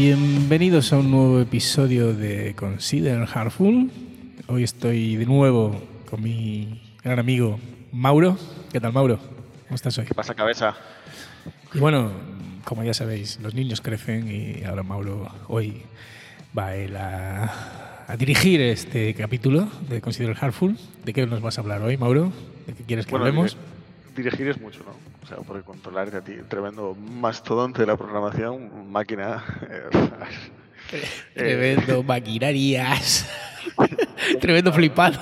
Bienvenidos a un nuevo episodio de Consider Heartful. Hoy estoy de nuevo con mi gran amigo Mauro. ¿Qué tal, Mauro? ¿Cómo estás hoy? ¿Qué pasa, cabeza? Y bueno, como ya sabéis, los niños crecen y ahora Mauro hoy va a, él a, a dirigir este capítulo de Consider Heartful. ¿De qué nos vas a hablar hoy, Mauro? ¿De qué quieres que Bueno, hablemos? Dirigir es mucho, ¿no? O sea, porque controlar a ti, tremendo mastodonte de la programación, máquina. eh, Tremendo maquinarias. Tremendo flipado.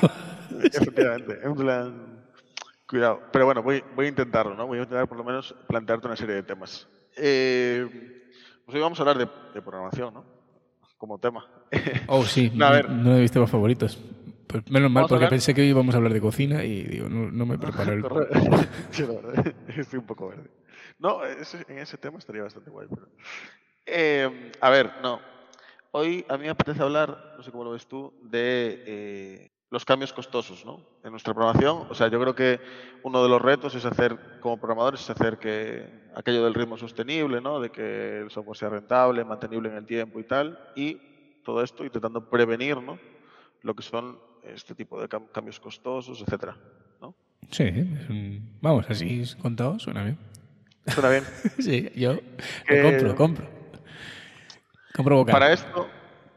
Efectivamente, en plan, Cuidado. Pero bueno, voy, voy a intentarlo, ¿no? Voy a intentar por lo menos plantearte una serie de temas. Eh, pues hoy vamos a hablar de, de programación, ¿no? Como tema. Oh, sí, No, a ver. no he visto los favoritos. Pues menos mal, porque pensé que hoy íbamos a hablar de cocina y digo, no, no me preparo el... Estoy un poco verde. No, ese- en ese tema estaría bastante guay. Pero... Eh, a ver, no. Hoy a mí me apetece hablar, no sé cómo lo ves tú, de eh, los cambios costosos ¿no? en nuestra programación. O sea, yo creo que uno de los retos es hacer, como programadores, es hacer que aquello del ritmo sostenible, ¿no? de que el software sea rentable, mantenible en el tiempo y tal. Y todo esto intentando prevenir ¿no? lo que son este tipo de cam- cambios costosos, etcétera. ¿no? Sí, vamos, así contado suena bien. ¿Suena bien? Sí, yo lo compro, compro. Compro vocal. Para esto,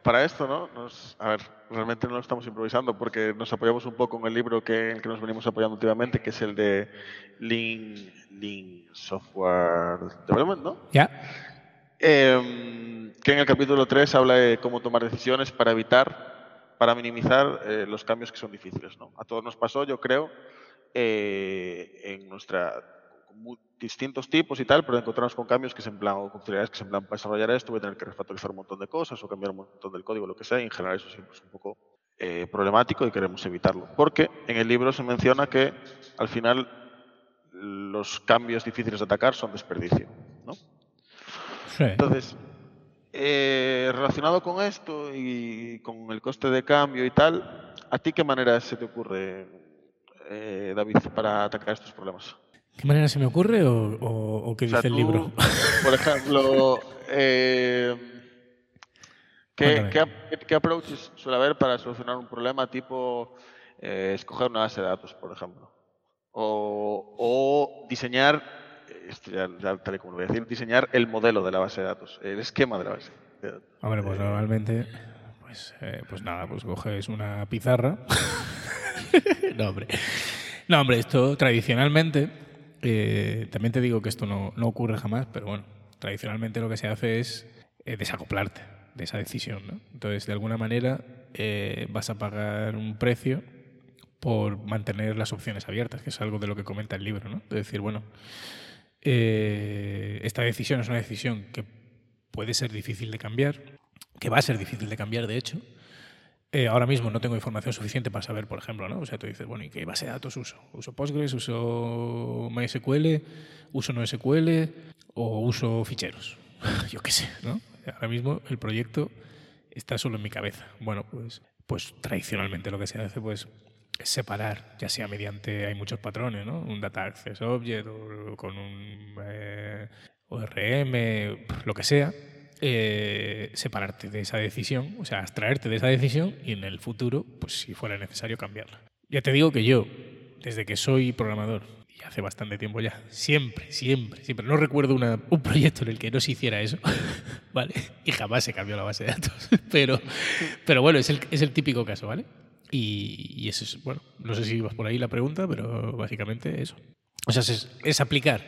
para esto, ¿no? Nos, a ver, realmente no lo estamos improvisando porque nos apoyamos un poco en el libro que, en el que nos venimos apoyando últimamente, que es el de Lean, Lean Software Development, ¿no? ¿Ya? Em, que en el capítulo 3 habla de cómo tomar decisiones para evitar, para minimizar eh, los cambios que son difíciles, ¿no? A todos nos pasó, yo creo, eh, en nuestra distintos tipos y tal, pero encontrarnos con cambios que es en plan, o con funcionalidades que es en plan, para desarrollar esto voy a tener que refactorizar un montón de cosas o cambiar un montón del código, lo que sea, y en general eso siempre es un poco eh, problemático y queremos evitarlo. Porque en el libro se menciona que al final los cambios difíciles de atacar son desperdicio, ¿no? Sí. Entonces, eh, relacionado con esto y con el coste de cambio y tal, ¿a ti qué manera se te ocurre, eh, David, para atacar estos problemas? ¿Qué manera se me ocurre o, o- o qué O sea, dice el libro? Por ejemplo, eh, ¿qué, qué, qué approaches suele haber para solucionar un problema tipo eh, escoger una base de datos, por ejemplo? O, diseñar, ya, ya tal y como lo voy a decir, diseñar el modelo de la base de datos, el esquema de la base de datos. Hombre, pues normalmente, pues, eh, pues nada, pues coges una pizarra. no, hombre. No, hombre, esto tradicionalmente, eh, también te digo que esto no, no ocurre jamás, pero bueno, tradicionalmente lo que se hace es eh, desacoplarte de esa decisión, ¿no? Entonces, de alguna manera, eh, vas a pagar un precio por mantener las opciones abiertas, que es algo de lo que comenta el libro, ¿no? De decir, bueno, eh, esta decisión es una decisión que puede ser difícil de cambiar, que va a ser difícil de cambiar, de hecho. Eh, ahora mismo no tengo información suficiente para saber, por ejemplo, ¿no? O sea, tú dices, bueno, ¿y qué base de datos uso? ¿Uso Postgres, uso MySQL, uso NoSQL o uso ficheros? Yo qué sé, ¿no? Ahora mismo el proyecto está solo en mi cabeza. Bueno, pues, pues tradicionalmente lo que se hace, pues, separar, ya sea mediante, hay muchos patrones, ¿no? Un Data Access Object o con un eh, ORM, lo que sea, eh, separarte de esa decisión, o sea, abstraerte de esa decisión y en el futuro, pues si fuera necesario, cambiarla. Ya te digo que yo, desde que soy programador, y hace bastante tiempo ya, siempre, siempre, siempre, no recuerdo una- un proyecto en el que no se hiciera eso, ¿vale? Y jamás se cambió la base de datos, pero, pero bueno, es el típico caso, ¿vale? Y, y eso es, bueno, no sé si vas por ahí la pregunta, pero básicamente eso. O sea, es, aplicar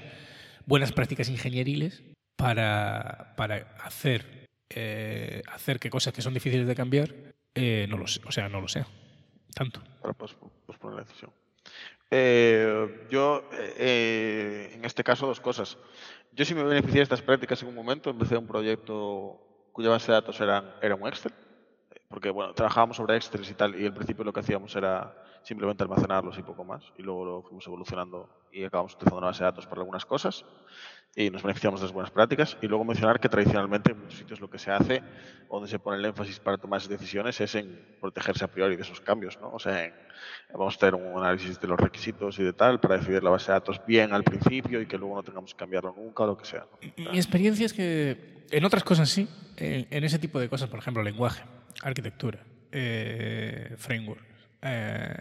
buenas prácticas ingenieriles para, para hacer, eh, hacer que cosas que son difíciles de cambiar eh, no lo, o sea, no lo sean. Tanto. para pos- posponer la decisión. Eh, yo, eh, en este caso, dos cosas. Yo sí me beneficié de estas prácticas en un momento, empecé un proyecto cuya base de datos era, era un Excel, eh, porque bueno, trabajábamos sobre Excel y tal, y al principio lo que hacíamos era simplemente almacenarlos y poco más, y luego lo fuimos evolucionando y acabamos utilizando una base de datos para algunas cosas, y nos beneficiamos de las buenas prácticas, y luego mencionar que tradicionalmente en muchos sitios lo que se hace, donde se pone el énfasis para tomar esas decisiones, es en protegerse a priori de esos cambios, ¿no? O sea, vamos a hacer un análisis de los requisitos y de tal, para decidir la base de datos bien al principio y que luego no tengamos que cambiarlo nunca o lo que sea. Mi experiencia es que en otras cosas sí, en ese tipo de cosas, por ejemplo, lenguaje, arquitectura, eh, framework, eh,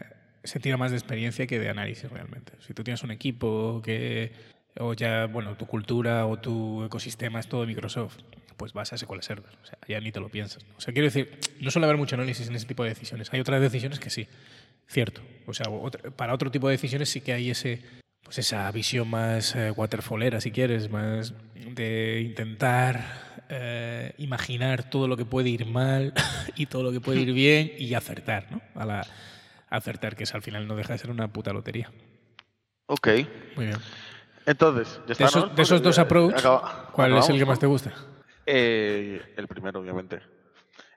se tira más de experiencia que de análisis realmente. Si tú tienes un equipo que, o ya, bueno, tu cultura o tu ecosistema es todo Microsoft, pues vas a SQL Server. O sea, ya ni te lo piensas. O sea, quiero decir, no suele haber mucho análisis en ese tipo de decisiones. Hay otras decisiones que sí, cierto. O sea, para otro tipo de decisiones sí que hay ese, pues esa visión más eh, waterfallera, si quieres, más de intentar eh, imaginar todo lo que puede ir mal y todo lo que puede ir bien y acertar, ¿no? A la acertar, que es al final no deja de ser una puta lotería. Ok, Muy bien. entonces, ya De está, esos, ¿no? de esos dos approach, acaba- ¿cuál es el que más te gusta? Eh, el primero, obviamente.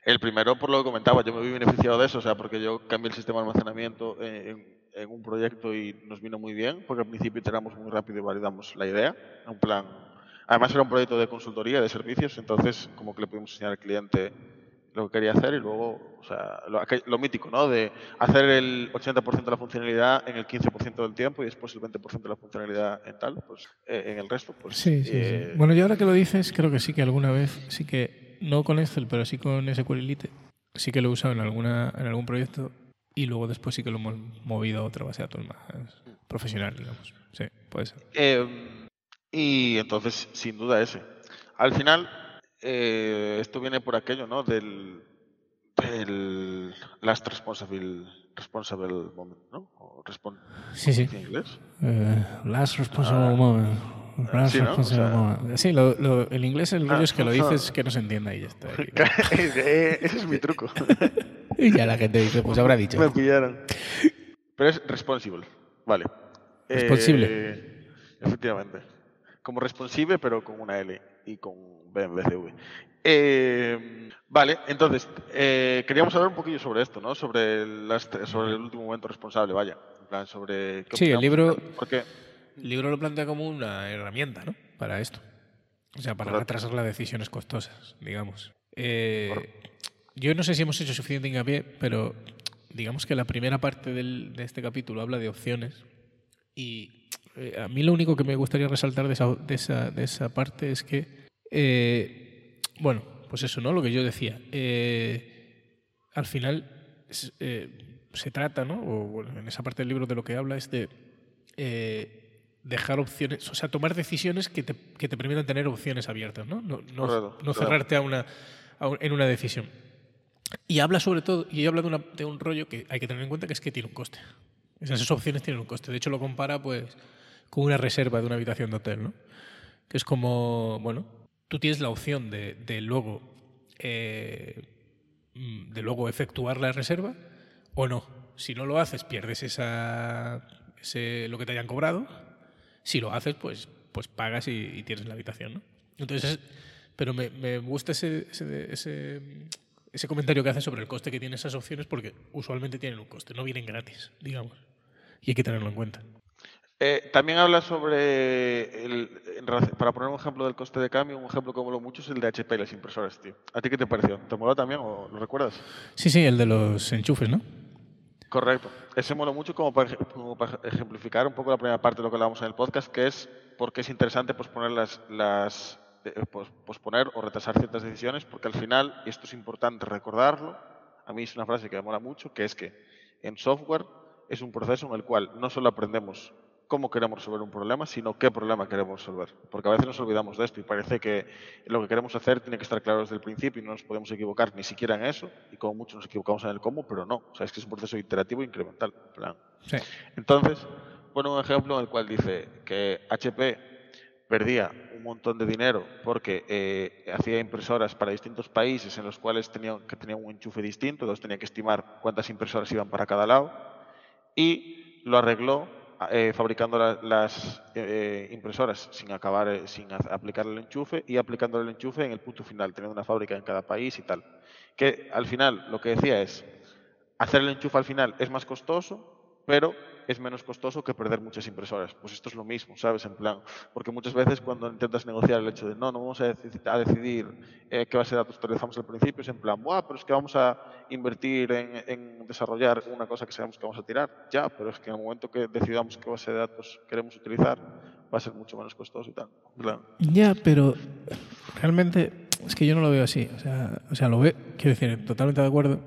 El primero, por lo que comentaba, yo me vi beneficiado de eso, o sea, porque yo cambié el sistema de almacenamiento en, en un proyecto y nos vino muy bien, porque al principio iteramos muy rápido y validamos la idea. En plan, además era un proyecto de consultoría, de servicios, entonces como que le pudimos enseñar al cliente lo que quería hacer y luego, o sea, lo, lo mítico, ¿no? De hacer el 80% de la funcionalidad en el 15% del tiempo y después el 20% de la funcionalidad en tal, pues eh, en el resto, pues... Sí, sí, eh, sí. Bueno, yo ahora que lo dices, creo que sí que alguna vez, sí que, no con Excel, pero sí con SQLite, sí que lo he usado en, alguna, en algún proyecto y luego después sí que lo hemos movido a otra base de datos más profesional, digamos. Sí, puede ser. Eh, y entonces, sin duda, ese. Al final, eh, esto viene por aquello, ¿no? Del, del last responsible, responsible moment, ¿no? O respon- Sí, sí. ¿en inglés? Eh, last responsible moment. Last sí, ¿no? responsible O sea- moment. Sí, lo, lo- en inglés el rollo Ah, es que lo dices que no se entienda y ya está. Eh, ese es mi truco. y ya la gente dice, pues habrá dicho. Me pillaron. Pero es responsible, vale. Responsible. Eh, efectivamente. Como responsive, pero con una L y con B en vez de V. Eh, vale, entonces, eh, queríamos hablar un poquillo sobre esto, ¿no? Sobre sobre el último momento responsable, vaya. En plan, sobre... qué Sí, el libro- Porque, El libro lo plantea como una herramienta, ¿no? Para esto. O sea, para Correcto. retrasar las decisiones costosas, digamos. Eh, yo no sé si hemos hecho suficiente hincapié, pero digamos que la primera parte del- de este capítulo habla de opciones. Y eh, a mí lo único que me gustaría resaltar de esa, de esa, de esa parte es que, eh, bueno, pues eso, ¿no? Lo que yo decía. Eh, al final se trata, ¿no? O bueno, en esa parte del libro de lo que habla es de dejar opciones, o sea, tomar decisiones que te, que te permitan tener opciones abiertas, ¿no? No, no- Correcto, no claro. cerrarte a una, a un- en una decisión. Y habla sobre todo, y habla de, una- de un rollo que hay que tener en cuenta que es que tiene un coste. Esas opciones tienen un coste. De hecho, lo compara pues con una reserva de una habitación de hotel, ¿no? Que es como, bueno, tú tienes la opción de, de luego eh, de luego efectuar la reserva o no. Si no lo haces, pierdes esa, ese, lo que te hayan cobrado. Si lo haces, pues, pues pagas y, y tienes la habitación, ¿no? Entonces, pero me, me gusta ese, ese, ese, ese comentario que hace sobre el coste que tienen esas opciones porque usualmente tienen un coste, no vienen gratis, digamos. Y hay que tenerlo en cuenta. Eh, también habla sobre, el, para poner un ejemplo del coste de cambio, un ejemplo que moló mucho es el de HP y las impresoras, tío. ¿A ti qué te pareció? ¿Te moló también o lo recuerdas? Sí, sí, el de los enchufes, ¿no? Correcto. Ese moló mucho como para, ej- como para ejemplificar un poco la primera parte de lo que hablábamos en el podcast, que es por qué es interesante posponer, las, las, eh, pos- posponer o retrasar ciertas decisiones, porque al final, y esto es importante recordarlo, a mí es una frase que me mola mucho, que es que en software es un proceso en el cual no solo aprendemos cómo queremos resolver un problema, sino qué problema queremos resolver. Porque a veces nos olvidamos de esto y parece que lo que queremos hacer tiene que estar claro desde el principio y no nos podemos equivocar ni siquiera en eso, y como mucho nos equivocamos en el cómo, pero no. O sea, es que es un proceso iterativo e incremental. en plan. Sí. Entonces, pone un ejemplo en el cual dice que HP perdía un montón de dinero porque eh, hacía impresoras para distintos países en los cuales tenían, que tenían un enchufe distinto, entonces tenía que estimar cuántas impresoras iban para cada lado y lo arregló eh, fabricando la- las eh, impresoras sin acabar, eh, sin aplicar el enchufe y aplicando el enchufe en el punto final, teniendo una fábrica en cada país y tal. Que al final lo que decía es, hacer el enchufe al final es más costoso, pero es menos costoso que perder muchas impresoras. Pues esto es lo mismo, ¿sabes? En plan, porque muchas veces cuando intentas negociar el hecho de no, no vamos a, decidir eh, qué base de datos utilizamos al principio, es en plan, Buah, pero es que vamos a invertir en, desarrollar una cosa que sabemos que vamos a tirar. Ya, pero es que en el momento que decidamos qué base de datos queremos utilizar, va a ser mucho menos costoso y tal. Ya, pero realmente es que yo no lo veo así. O sea, o sea lo veo, quiero decir, totalmente de acuerdo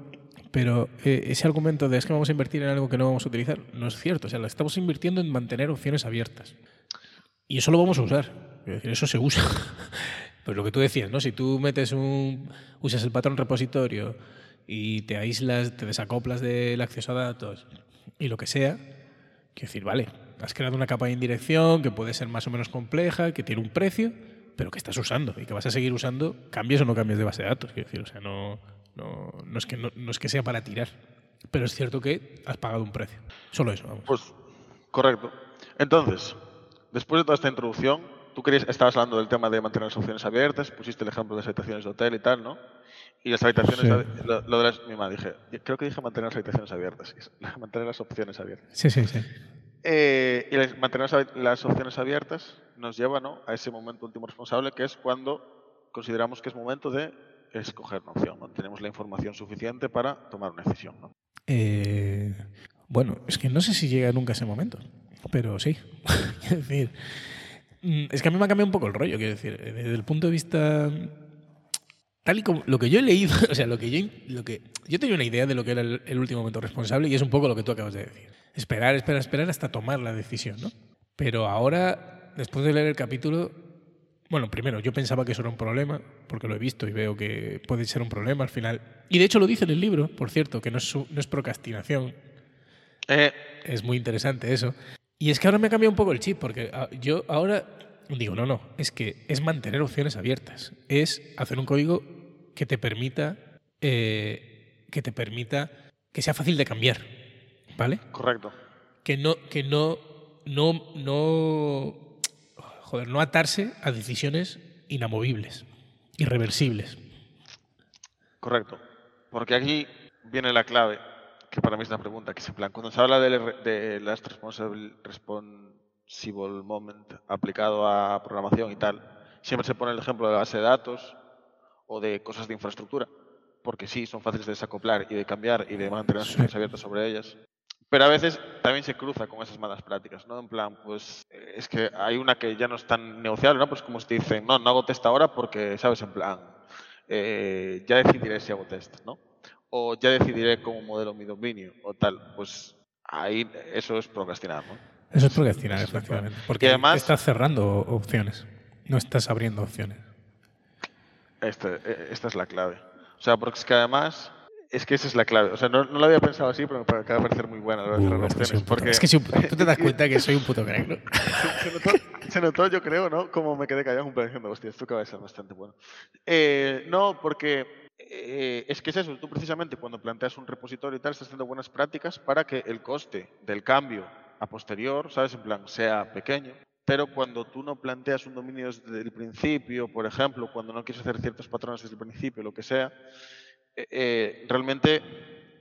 pero eh, ese argumento de es que vamos a invertir en algo que no vamos a utilizar no es cierto. O sea, estamos invirtiendo en mantener opciones abiertas. Y eso lo vamos a usar. Eso se usa. pues lo que tú decías, ¿no? Si tú metes un. usas el patrón repositorio y te aíslas, te desacoplas del acceso a datos y lo que sea, quiero decir, vale, has creado una capa de indirección que puede ser más o menos compleja, que tiene un precio, pero que estás usando y que vas a seguir usando, cambies o no cambies de base de datos. Quiero decir, o sea, no no, no, es que, no, es que sea para tirar, pero es cierto que has pagado un precio. Solo eso, vamos. Pues correcto. Entonces, después de toda esta introducción, tú querías, estabas hablando del tema de mantener las opciones abiertas, pusiste el ejemplo de las habitaciones de hotel y tal, ¿no? Y las habitaciones, lo, de las, mi dije, creo que dije mantener las habitaciones abiertas, mantener las opciones abiertas. Sí, sí, sí. Eh, y mantener las opciones abiertas nos lleva ¿no? a ese momento último responsable, que es cuando consideramos que es momento de escoger una opción. ¿no? Tenemos la información suficiente para tomar una decisión. ¿no? Eh, bueno, es que no sé si llega nunca ese momento, pero sí. quiero decir, mm, es que a mí me ha cambiado un poco el rollo, quiero decir, desde el punto de vista tal y como lo que yo he leído, o sea, lo que yo, lo que, yo tenía una idea de lo que era el, el, último momento responsable y es un poco lo que tú acabas de decir. Esperar, esperar, esperar hasta tomar la decisión, ¿no? Pero ahora, después de leer el capítulo, bueno, primero, yo pensaba que eso era un problema, porque lo he visto y veo que puede ser un problema al final. Y de hecho lo dice en el libro, por cierto, que no es, no es procrastinación. Eh. Es muy interesante eso. Y es que ahora me ha cambiado un poco el chip, porque ah, yo ahora digo, no, no, es que es mantener opciones abiertas. Es hacer un código que te permita, eh, que te permita que sea fácil de cambiar. ¿Vale? Correcto. Que no, que no, no, no joder, no atarse a decisiones inamovibles, irreversibles. Correcto. Porque aquí viene la clave, que para mí es una pregunta, que es en plan, cuando se habla de, de Last responsible, responsible Moment aplicado a programación y tal, siempre se pone el ejemplo de la base de datos o de cosas de infraestructura, porque sí, son fáciles de desacoplar y de cambiar y de mantener las abiertas sobre ellas. Pero a veces también se cruza con esas malas prácticas, ¿no? En plan, pues eh, es que hay una que ya no es tan negociable, ¿no? Pues como se dicen, no, no hago test ahora porque, ¿sabes? En plan, eh, ya decidiré si hago test, ¿no? O ya decidiré cómo modelo mi dominio o tal. Pues ahí eso es procrastinar, ¿no? Eso es procrastinar, efectivamente. Porque además estás cerrando opciones, no estás abriendo opciones. Este, e, esta es la clave. O sea, porque es que además es que esa es la clave. O sea, no, no lo había pensado así, pero me acaba de parecer muy buena la porque... Es que si, tú te das cuenta que soy un puto crack, ¿no? se, notó, yo creo, ¿no? Como me quedé callado un poco diciendo, hostia, esto acaba de ser bastante bueno. Eh, no, porque eh, es que es eso. Tú precisamente cuando planteas un repositorio y tal, estás haciendo buenas prácticas para que el coste del cambio a posterior, ¿sabes? En plan, sea pequeño. Pero cuando tú no planteas un dominio desde el principio, por ejemplo, cuando no quieres hacer ciertos patrones desde el principio, lo que sea, eh, eh, realmente,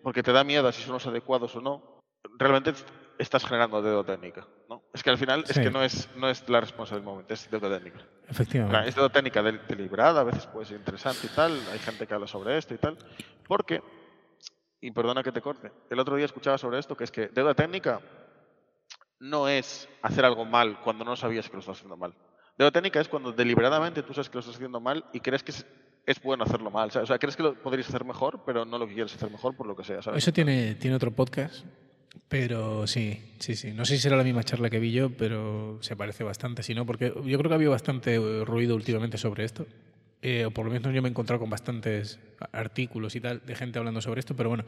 porque te da miedo si son los adecuados o no, realmente estás generando deuda técnica. ¿no? Es que al final es que no es, no es la responsabilidad del momento, es deuda técnica. Efectivamente. Es deuda técnica deliberada, a veces puede ser interesante y tal, hay gente que habla sobre esto y tal, porque, y perdona que te corte, el otro día escuchaba sobre esto, que es que deuda técnica no es hacer algo mal cuando no sabías que lo estás haciendo mal. Deuda técnica es cuando deliberadamente tú sabes que lo estás haciendo mal y crees que es bueno hacerlo mal. O sea, crees que lo podrías hacer mejor, pero no lo quieres hacer mejor por lo que sea. Eso tiene, tiene otro podcast, pero sí, sí, sí. No sé si será la misma charla que vi yo, pero se parece bastante, si no, porque yo creo que ha habido bastante ruido últimamente sobre esto. Eh, o por lo menos yo me he encontrado con bastantes artículos y tal de gente hablando sobre esto, pero bueno,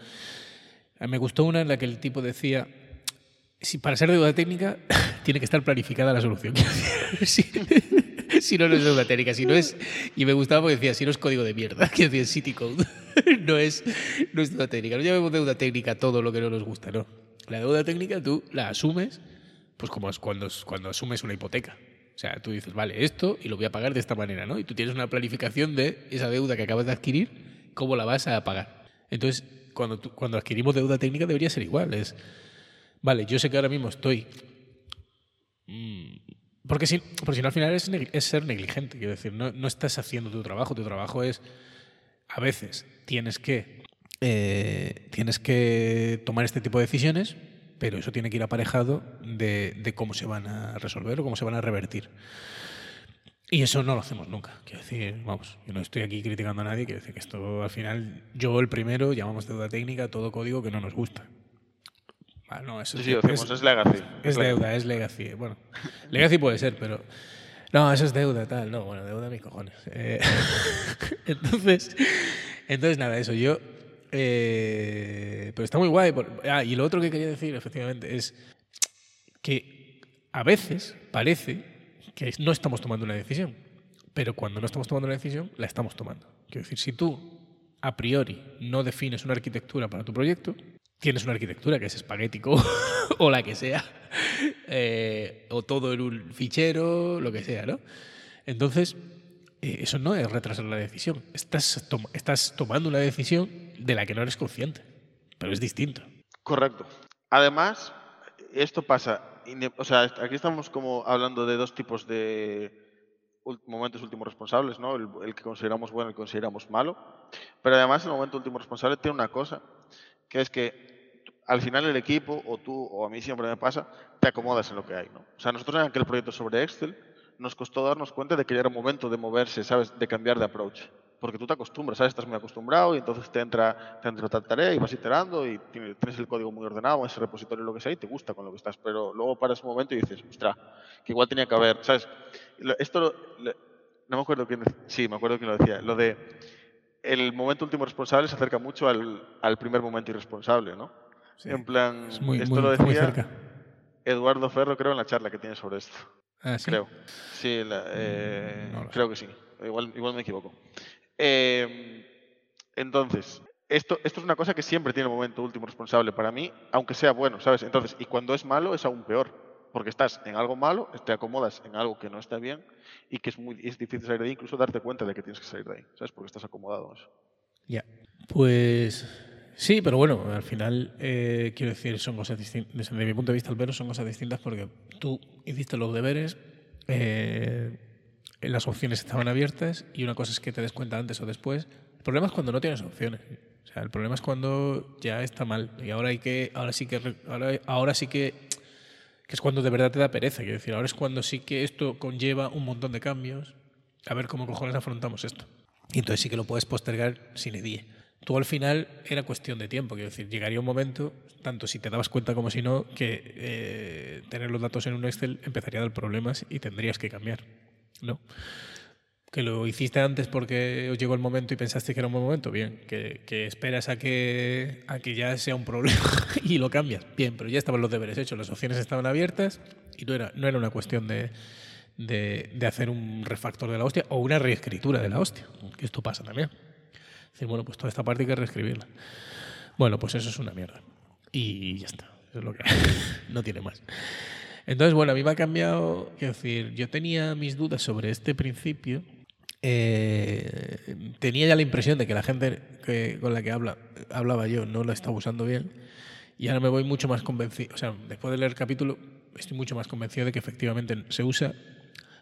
me gustó una en la que el tipo decía, si para ser deuda técnica tiene que estar planificada la solución. sí. si no, no es deuda técnica. Si no es, y me gustaba porque decía, si no es código de mierda, que decía City Code, no es, no es deuda técnica. No llamemos deuda técnica todo lo que no nos gusta, no. La deuda técnica tú la asumes, pues como es cuando, cuando asumes una hipoteca. O sea, tú dices, vale, esto y lo voy a pagar de esta manera, ¿no? Y tú tienes una planificación de esa deuda que acabas de adquirir cómo la vas a pagar. Entonces, cuando, cuando adquirimos deuda técnica debería ser igual. Es, vale, yo sé que ahora mismo estoy... Mm, porque si, porque si no al final es, es ser negligente, quiero decir, no, no estás haciendo tu trabajo, tu trabajo es, a veces tienes que, eh, tienes que tomar este tipo de decisiones, pero eso tiene que ir aparejado de, de, cómo se van a resolver o cómo se van a revertir. Y eso no lo hacemos nunca. Quiero decir, vamos, yo no estoy aquí criticando a nadie, quiero decir que esto al final, yo el primero, llamamos deuda técnica todo código que no nos gusta. Ah, no, eso sí, es, es, legacy. Es, deuda, es legacy. Bueno, legacy puede ser, pero. No, eso es deuda, tal. No, bueno, deuda mis cojones. Eh, entonces, entonces, nada, eso. Yo. Eh, pero está muy guay. ah, y lo otro que quería decir, efectivamente, es que a veces parece que no estamos tomando una decisión. Pero cuando no estamos tomando una decisión, la estamos tomando. Quiero decir, si tú a priori no defines una arquitectura para tu proyecto, tienes una arquitectura que es espaguético o la que sea, eh, o todo en un fichero, lo que sea, ¿no? Entonces, eh, eso no es retrasar la decisión. Estás, tomando una decisión de la que no eres consciente, pero es distinto. Correcto. Además, esto pasa, o sea, aquí estamos como hablando de dos tipos de momentos últimos responsables, ¿no? El, el que consideramos bueno y el que consideramos malo. Pero además el momento último responsable tiene una cosa, que es que al final el equipo, o tú, o a mí siempre me pasa, te acomodas en lo que hay. ¿no? O sea, nosotros en aquel proyecto sobre Excel nos costó darnos cuenta de que ya era momento de moverse, ¿sabes? De cambiar de approach. Porque tú te acostumbras, ¿sabes? Estás muy acostumbrado y entonces te entra, te entra otra tarea y vas iterando y tienes el código muy ordenado, ese repositorio, lo que sea, y te gusta con lo que estás. Pero luego paras un momento y dices, ostras, que igual tenía que haber, ¿sabes? Esto, no me acuerdo quién, sí, me acuerdo quién lo decía, lo de el momento último responsable se acerca mucho al, al primer momento irresponsable, ¿no? en plan, esto lo decía Eduardo Ferro, creo, en la charla que tiene sobre esto. Ah, ¿sí? Creo. Sí, eh, creo que sí. Igual, igual me equivoco. Eh, entonces, esto, esto es una cosa que siempre tiene momento último responsable para mí, aunque sea bueno, ¿sabes? Entonces, y cuando es malo es aún peor porque estás en algo malo, te acomodas en algo que no está bien y que es muy es difícil salir de ahí, incluso darte cuenta de que tienes que salir de ahí, ¿sabes? Porque estás acomodado. Ya. Pues sí, pero bueno, al final eh, quiero decir, son cosas distintas. Desde mi punto de vista, al menos, son cosas distintas porque tú hiciste los deberes, eh, las opciones estaban abiertas y una cosa es que te des cuenta antes o después. El problema es cuando no tienes opciones. O sea, el problema es cuando ya está mal y ahora hay que, ahora sí que, ahora, ahora sí que que es cuando de verdad te da pereza. Quiero decir, ahora es cuando sí que esto conlleva un montón de cambios. A ver cómo cojones afrontamos esto. Y entonces sí que lo puedes postergar sin edie. Tú al final era cuestión de tiempo. Quiero decir, llegaría un momento, tanto si te dabas cuenta como si no, que eh, tener los datos en un Excel empezaría a dar problemas y tendrías que cambiar. ¿No? Que lo hiciste antes porque os llegó el momento y pensaste que era un buen momento, bien, que, esperas a que, a que ya sea un problema y lo cambias, bien, pero ya estaban los deberes hechos, las opciones estaban abiertas y no era, no era una cuestión de, de, hacer un refactor de la hostia o una reescritura de la hostia, que esto pasa también. Es decir, bueno, pues toda esta parte hay que reescribirla. Bueno, pues eso es una mierda. Y ya está, es lo que no tiene más. Entonces, bueno, a mí me ha cambiado, quiero decir, yo tenía mis dudas sobre este principio eh, tenía ya la impresión de que la gente que, con la que habla, hablaba yo no lo estaba usando bien y ahora me voy mucho más convencido, o sea, después de leer el capítulo estoy mucho más convencido de que efectivamente se usa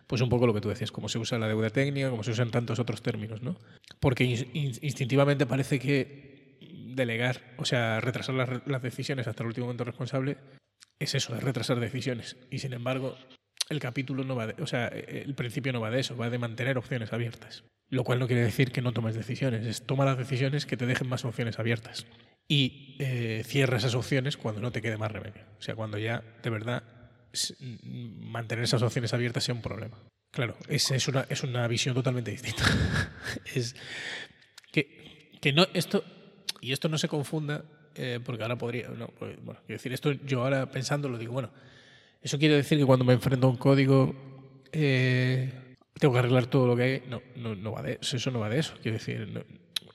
pues un poco lo que tú decías, como se usa la deuda técnica, como se usan tantos otros términos, ¿no? Porque instintivamente parece que delegar, o sea, retrasar las, las decisiones hasta el último momento responsable es eso, es retrasar decisiones. Y sin embargo, el capítulo no va de, o sea, el principio no va de eso, va de mantener opciones abiertas. Lo cual no quiere decir que no tomes decisiones, es toma las decisiones que te dejen más opciones abiertas. Y eh, cierra esas opciones cuando no te quede más remedio. O sea, cuando ya de verdad mantener esas opciones abiertas sea un problema. Claro, es, es, una, es una visión totalmente distinta. es que, que no, esto, y esto no se confunda, eh, porque ahora podría, no, pues, bueno, quiero decir, esto yo ahora pensando lo digo, bueno, ¿Eso quiere decir que cuando me enfrento a un código eh, tengo que arreglar todo lo que hay? No, no, no, va de eso, eso no va de eso. Quiero decir,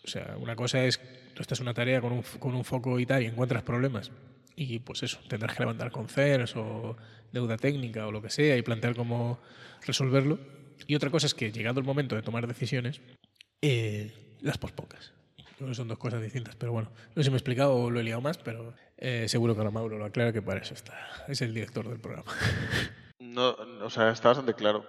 o sea, una cosa es, tú estás en una tarea con un, con un foco y tal y encuentras problemas y pues eso, tendrás que levantar con CERS o deuda técnica o lo que sea y plantear cómo resolverlo. Y otra cosa es que llegado el momento de tomar decisiones, eh, las son dos cosas distintas, pero bueno, no sé si me he explicado o lo he liado más, pero eh, seguro que ahora Mauro lo aclara que para eso está. Es el director del programa. No, o sea, está bastante claro.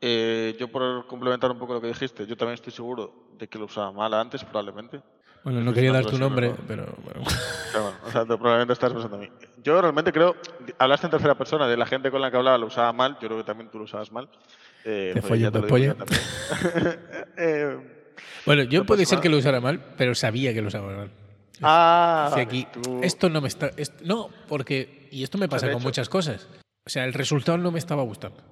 Eh, yo por complementar un poco lo que dijiste, yo también estoy seguro de que lo usaba mal antes, probablemente. Bueno, no quería dar tu nombre, pero bueno. o sea, probablemente estás pensando a mí. Yo realmente creo, hablaste en tercera persona de la gente con la que hablaba lo usaba mal, yo creo que también tú lo usabas mal. Eh, te follo, te eh, bueno, yo puede ser que lo usara mal, pero sabía que lo usaba mal. Ah, aquí, esto no me está. no, porque. Y esto me pasa con muchas cosas. O sea, el resultado no me estaba gustando.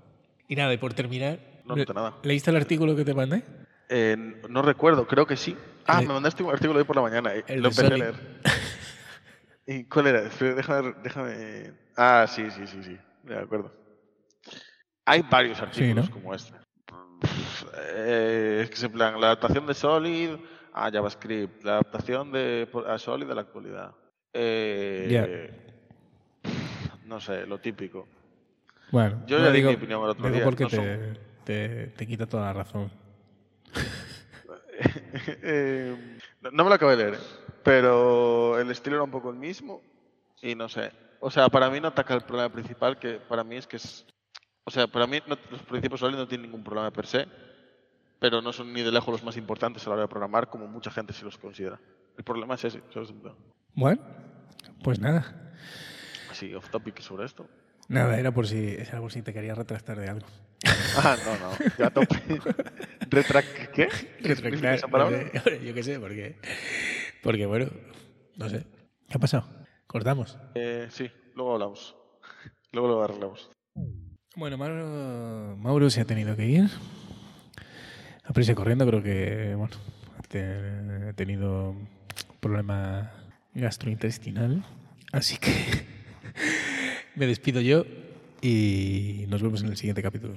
Y nada, y por terminar. No noto nada. ¿Leíste el artículo que te mandé? Eh, no recuerdo, creo que sí. Ah, me mandaste un artículo hoy por la mañana. El lo empecé a leer. ¿Y cuál era? Déjame, déjame. Ah, sí, sí, sí, sí. De acuerdo. Hay varios artículos como este. Eh, es que se plan la adaptación de Solid a JavaScript, la adaptación de a Solid de la actualidad. Eh, No sé, lo típico. Bueno, yo ya digo, mi opinión el otro día. porque te, te, te, quita toda la razón. eh, no me lo acabé de leer, pero el estilo era un poco el mismo y no sé. O sea, para mí no ataca el problema principal, que para mí es que es o sea, para mí los principios sólidos no tienen ningún problema per se, pero no son ni de lejos los más importantes a la hora de programar, como mucha gente sí los considera. El problema es ese. Bueno, pues nada. Así, off topic sobre esto. Nada, era por si, era por si te quería retractar de algo. Ah, no, no, ya tope. ¿Retract qué? Retractar. esa palabra? Yo qué sé, porque, porque bueno, no sé. ¿Qué ha pasado? ¿Cortamos? Eh, sí, luego hablamos. Luego lo arreglamos. Bueno, Mauro, Mauro se ha tenido que ir. A prisa corriendo, creo que bueno, ha tenido un problema gastrointestinal. Así que me despido yo y nos vemos en el siguiente capítulo.